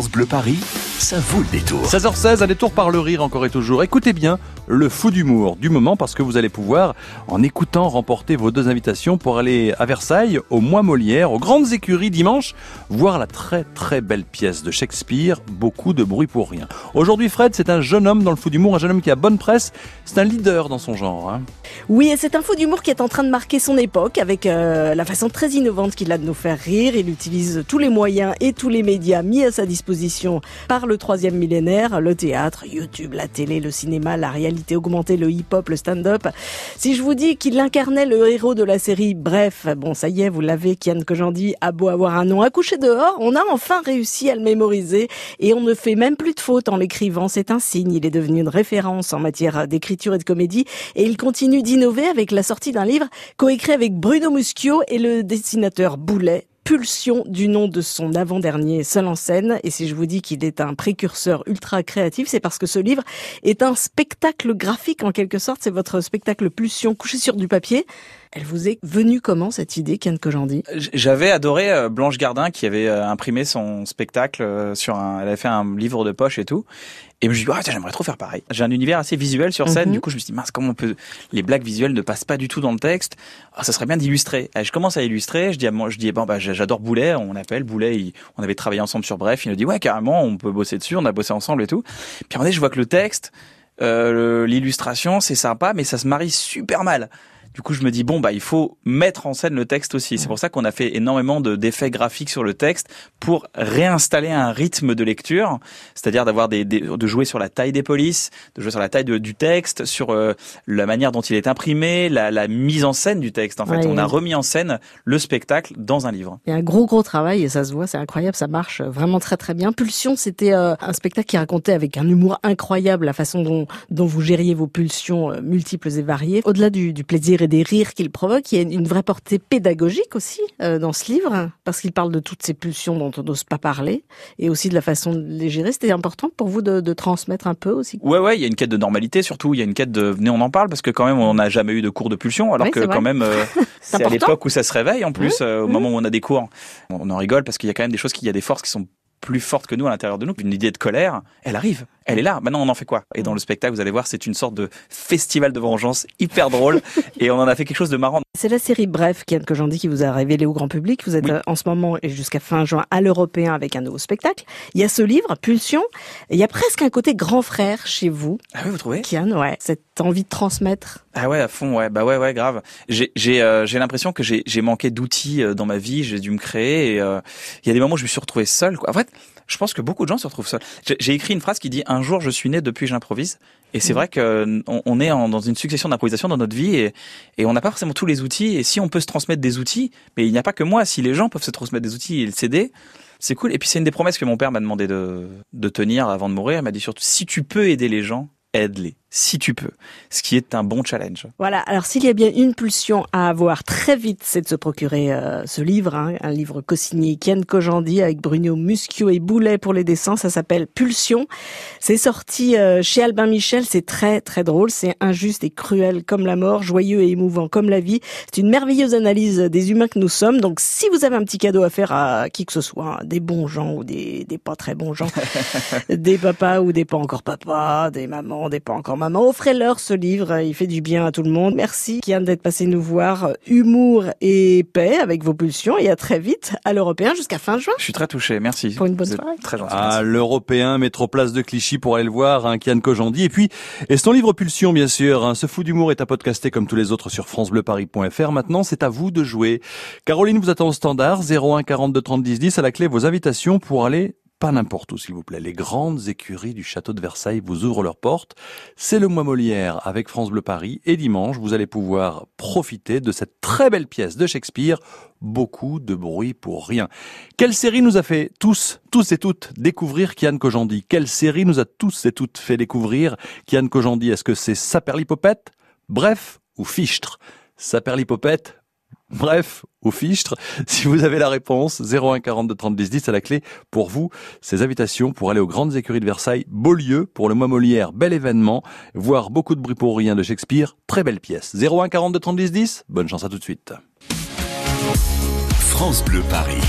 Bleu Paris, ça vaut le détour. 16h16, un détour par le rire encore et toujours. Écoutez bien le fou d'humour du moment parce que vous allez pouvoir, en écoutant, remporter vos deux invitations pour aller à Versailles, au Mois Molière, aux grandes écuries dimanche, voir la très très belle pièce de Shakespeare, beaucoup de bruit pour rien. Aujourd'hui, Fred, c'est un jeune homme dans le fou d'humour, un jeune homme qui a bonne presse, c'est un leader dans son genre. hein. Oui, et c'est un fou d'humour qui est en train de marquer son époque avec euh, la façon très innovante qu'il a de nous faire rire. Il utilise tous les moyens et tous les médias mis à sa disposition par le troisième millénaire, le théâtre, YouTube, la télé, le cinéma, la réalité augmentée, le hip-hop, le stand-up. Si je vous dis qu'il incarnait le héros de la série, bref, bon, ça y est, vous l'avez, Kian Kojandi a beau avoir un nom accouché dehors, on a enfin réussi à le mémoriser et on ne fait même plus de fautes en l'écrivant. C'est un signe. Il est devenu une référence en matière d'écriture et de comédie et il continue d'innover avec la sortie d'un livre coécrit avec Bruno Muschio et le dessinateur Boulet. Pulsion du nom de son avant-dernier seul en scène. Et si je vous dis qu'il est un précurseur ultra créatif, c'est parce que ce livre est un spectacle graphique en quelque sorte. C'est votre spectacle Pulsion couché sur du papier. Elle vous est venue comment cette idée, Ken Kojandi? J'avais adoré euh, Blanche Gardin qui avait euh, imprimé son spectacle euh, sur un, elle avait fait un livre de poche et tout. Et je me suis dit, ah, j'aimerais trop faire pareil. J'ai un univers assez visuel sur scène. Mhm. Du coup, je me suis dit, mince, comment on peut, les blagues visuelles ne passent pas du tout dans le texte. Ah, ça serait bien d'illustrer. Je commence à illustrer. Je dis je dis, bon, bah, j'adore Boulet. On appelle Boulet. il- on avait travaillé ensemble sur Bref. Il nous dit, ouais, carrément, on peut bosser dessus. On a bossé ensemble et tout. Puis donné, je vois que le texte, euh, l'illustration, c'est sympa, mais ça se marie super mal. Du coup, je me dis bon bah il faut mettre en scène le texte aussi. C'est pour ça qu'on a fait énormément de d'effets graphiques sur le texte pour réinstaller un rythme de lecture, c'est-à-dire d'avoir des, des- de jouer sur la taille des polices, de jouer sur la taille de- du texte, sur euh, la manière dont il est imprimé, la, la mise en scène du texte. En fait, Ouais. on a remis en scène le spectacle dans un livre. Il y a un gros gros travail et ça se voit, c'est incroyable, ça marche vraiment très très bien. Pulsion, c'était euh, un spectacle qui racontait avec un humour incroyable la façon dont, dont vous gériez vos pulsions euh, multiples et variées. Au-delà du, du plaisir et des rires qu'il provoque, il y a une, vraie portée pédagogique aussi euh, dans ce livre, parce qu'il parle de toutes ces pulsions dont on n'ose pas parler et aussi de la façon de les gérer. C'était important pour vous de, de transmettre un peu aussi. Ouais, ouais, il y a une quête de normalité surtout. Il y a une quête de venez, on en parle parce que quand même, on n'a jamais eu de cours de pulsion, alors Oui, que quand même, euh, c'est à l'époque où ça se réveille en plus, euh, au mmh. moment où on a des cours. On en rigole parce qu'il y a quand même des choses, qu'il y a des forces qui sont plus fortes que nous à l'intérieur de nous. Une idée de colère, elle arrive, elle est là. Maintenant, on en fait quoi? Et dans le spectacle, vous allez voir, c'est une sorte de festival de vengeance hyper drôle, et on en a fait quelque chose de marrant. C'est la série Bref, Kian Kojandi, qui vous a révélé au grand public. Vous êtes Oui. euh, en ce moment et jusqu'à fin juin à l'Européen avec un nouveau spectacle. Il y a ce livre, Pulsion. Il y a presque un côté grand frère chez vous, Ah oui, vous trouvez? Kian, ouais. Cette envie de transmettre. Ah ouais, à fond, ouais, bah ouais, ouais, grave. J'ai euh, l'impression que j'ai manqué d'outils euh, dans ma vie, j'ai dû me créer. et, euh, Il y a des moments où je me suis retrouvé seul. Quoi. En fait, je pense que beaucoup de gens se retrouvent seuls. J'ai écrit une phrase qui dit un jour je suis né, depuis j'improvise. Et c'est Mhm. vrai que on, est en- dans une succession d'improvisation dans notre vie et, et on n'a pas forcément tous les outils. Et si on peut se transmettre des outils, mais il n'y a pas que moi. Si les gens peuvent se transmettre des outils et le céder, c'est cool. Et puis c'est une des promesses que mon père m'a demandé de, de tenir avant de mourir. Il m'a dit surtout si tu peux aider les gens, aide-les. Si tu peux. Ce qui est un bon challenge. Voilà. Alors, s'il y a bien une pulsion à avoir très vite, c'est de se procurer euh, ce livre, hein, un livre co-signé Kian Kojandi avec Bruno Muschio et Boulet pour les dessins. Ça s'appelle Pulsion. C'est sorti euh, chez Albin Michel. C'est très, très drôle. C'est injuste et cruel comme la mort, joyeux et émouvant comme la vie. C'est une merveilleuse analyse des humains que nous sommes. Donc, si vous avez un petit cadeau à faire à qui que ce soit, hein, des bons gens ou des, des pas très bons gens, des papas ou des pas encore papas, des mamans, des pas encore mamans, offrez-leur ce livre. Il fait du bien à tout le monde. Merci, Kian, d'être passé nous voir. Humour et paix avec vos pulsions. Et à très vite à l'Européen jusqu'à fin juin. Je suis très touché. Merci. Pour une bonne soirée. Très gentil. À l'Européen, métroplace de Clichy pour aller le voir, hein, Kian Kojandi. Et puis, et son livre Pulsion, bien sûr. hein, ce fou d'humour est à podcaster comme tous les autres sur francebleuparis.fr. Maintenant, c'est à vous de jouer. Caroline vous attend au standard 01 42 30 10 10 à la clé vos invitations pour aller pas n'importe où, s'il vous plaît. Les grandes écuries du château de Versailles vous ouvrent leurs portes. C'est le mois Molière avec France Bleu Paris. Et dimanche, vous allez pouvoir profiter de cette très belle pièce de Shakespeare. Beaucoup de bruit pour rien. Quelle série nous a fait tous, tous et toutes découvrir Kian Kojandi? Quelle série nous a tous et toutes fait découvrir Kian Kojandi? Est-ce que c'est Saperlipopette? Bref ou Fichtre? Saperlipopette Bref, ou Fichtre, si vous avez la réponse, 01 42 30 10 10 à la clé pour vous, ces invitations pour aller aux grandes écuries de Versailles, beau lieu pour le mois Molière, bel événement, voir beaucoup de bruit pour rien de Shakespeare, très belle pièce. 01 42 30 10 10, bonne chance à tout de suite. France Bleu Paris.